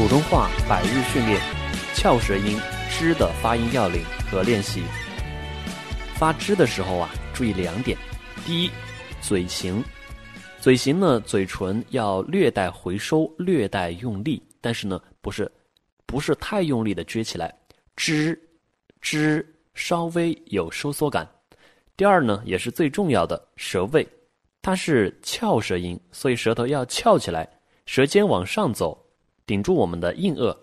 普通话百日训练，翘舌音“之”的发音要领和练习。发“之”的时候啊，注意两点：第一，嘴型，嘴型呢，嘴唇要略带回收，略带用力，但是呢，不是不是太用力的撅起来，“之”之稍微有收缩感。第二呢，也是最重要的，舌位，它是翘舌音，所以舌头要翘起来，舌尖往上走。顶住我们的硬腭，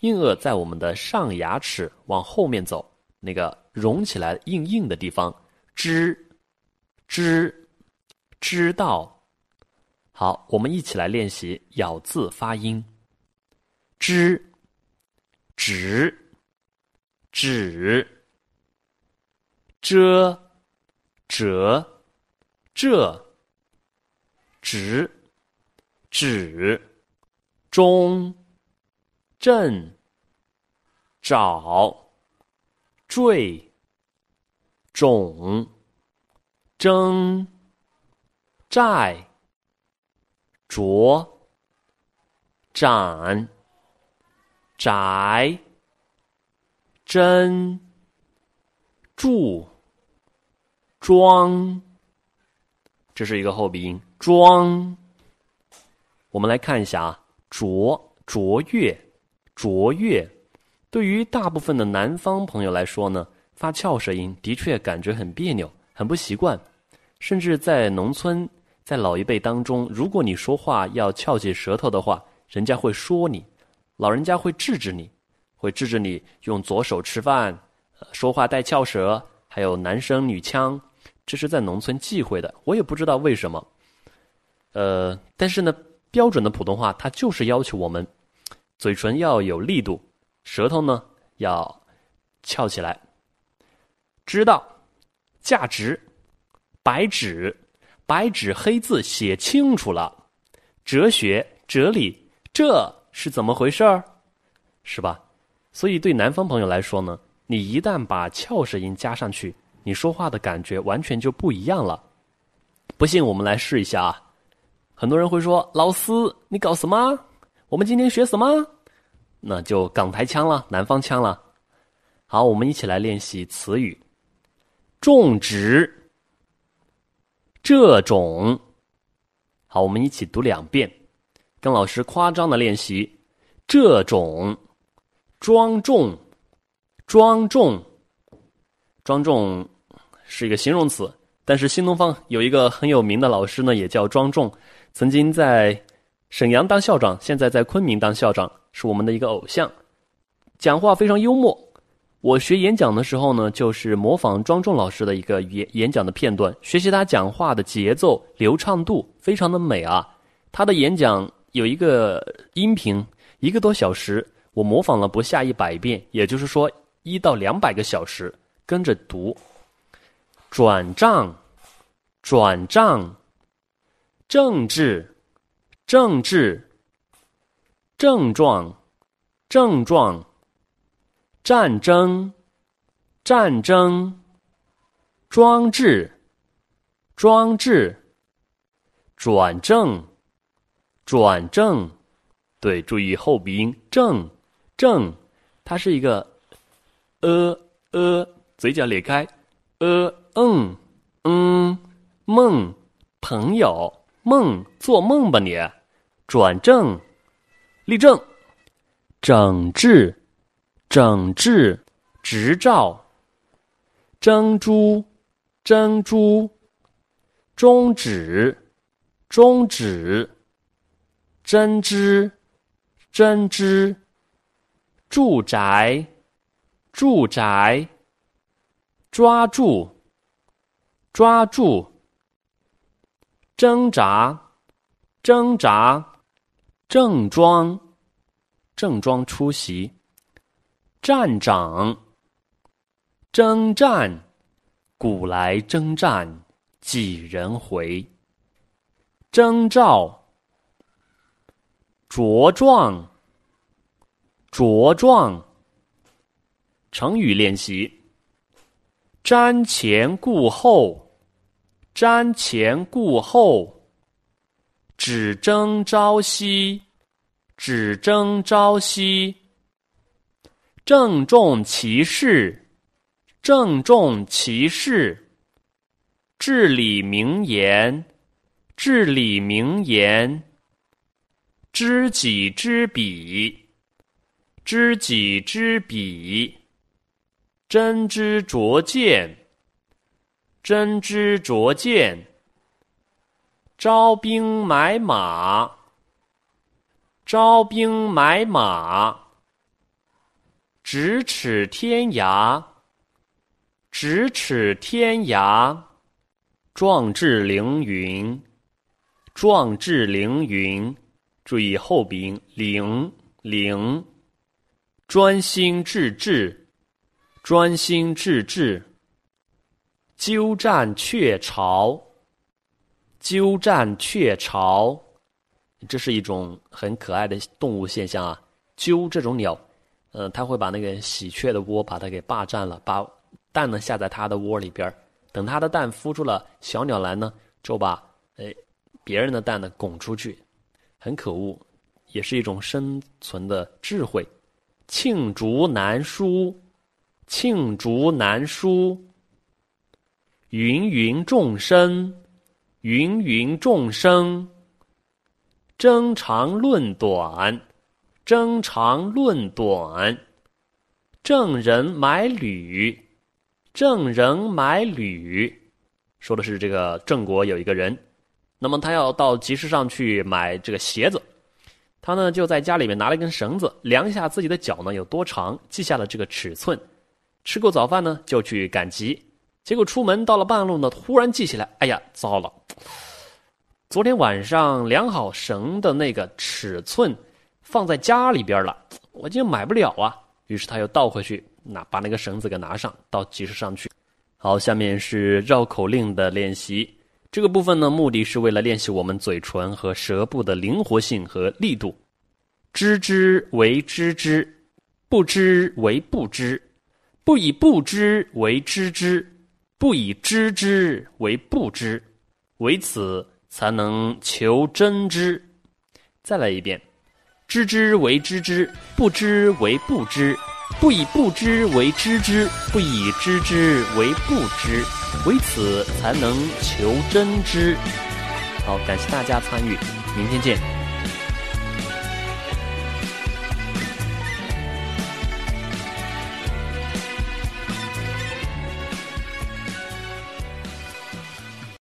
硬腭在我们的上牙齿往后面走，那个隆起来硬硬的地方，知，知，知道。好，我们一起来练习咬字发音。知，指，指，遮，折，这，直，指。中，正，找，坠，种，争，债，着，斩，宅，真，住，装，这是一个后鼻音，装。我们来看一下啊。卓卓越，卓越，对于大部分的南方朋友来说呢，发翘舌音的确感觉很别扭，很不习惯。甚至在农村，在老一辈当中，如果你说话要翘起舌头的话，人家会说你，老人家会制止你，会制止你用左手吃饭，说话带翘舌，还有男声女腔，这是在农村忌讳的。我也不知道为什么，呃，但是呢。标准的普通话，它就是要求我们嘴唇要有力度，舌头呢要翘起来。知道，价值，白纸，白纸黑字写清楚了。哲学，哲理，这是怎么回事儿？是吧？所以对南方朋友来说呢，你一旦把翘舌音加上去，你说话的感觉完全就不一样了。不信，我们来试一下啊。很多人会说：“老师，你搞什么？我们今天学什么？”那就港台腔了，南方腔了。好，我们一起来练习词语：种植、这种。好，我们一起读两遍，跟老师夸张的练习：这种、庄重、庄重、庄重是一个形容词，但是新东方有一个很有名的老师呢，也叫庄重。曾经在沈阳当校长，现在在昆明当校长，是我们的一个偶像。讲话非常幽默。我学演讲的时候呢，就是模仿庄重老师的一个演演讲的片段，学习他讲话的节奏流畅度，非常的美啊。他的演讲有一个音频，一个多小时，我模仿了不下一百遍，也就是说一到两百个小时跟着读。转账，转账。政治，政治，症状，症状，战争，战争，装置，装置，转正，转正，对，注意后鼻音，正，正，它是一个呃呃，嘴角咧开，呃嗯嗯，梦，朋友。梦做梦吧你，转正，立正，整治，整治，执照，珍珠，珍珠，终止，终止，针织，针织，住宅，住宅，抓住，抓住。挣扎，挣扎，正装，正装出席，站长，征战，古来征战几人回？征兆，茁壮，茁壮。成语练习：瞻前顾后。瞻前顾后，只争朝夕，只争朝夕。郑重其事，郑重其事。至理名言，至理名言。知己知彼，知己知彼。真知灼见，真知灼见。招兵买马，招兵买马。咫尺天涯，咫尺天涯。壮志凌云，壮志凌云。注意后鼻音，凌凌。专心致志，专心致志。鸠占鹊巢，鸠占鹊巢。这是一种很可爱的动物现象啊！鸠这种鸟，呃，它会把那个喜鹊的窝把它给霸占了，把蛋呢下在它的窝里边等它的蛋孵出了小鸟来呢，就把哎别人的蛋呢拱出去，很可恶，也是一种生存的智慧。罄竹难书，罄竹难书。芸芸众生，芸芸众生。争长论短，争长论短。郑人买履。郑人买履，说的是这个郑国有一个人，那么他要到集市上去买这个鞋子，他呢就在家里面拿了一根绳子，量一下自己的脚呢有多长，记下了这个尺寸。吃过早饭呢就去赶集，结果出门到了半路呢，突然记起来，哎呀，糟了！昨天晚上量好绳的那个尺寸放在家里边了，我今天买不了啊。于是他又倒回去。那把那个绳子给拿上，到集市上去。好，下面是绕口令的练习。这个部分呢，目的是为了练习我们嘴唇和舌部的灵活性和力度。知之为知之，不知为不知，不以不知为知之，不以知之为不知，为此才能求真知。再来一遍：知之为知之，不知为不知。不以不知为知之，不以知之为不知，为此才能求真知。好，感谢大家参与，明天见。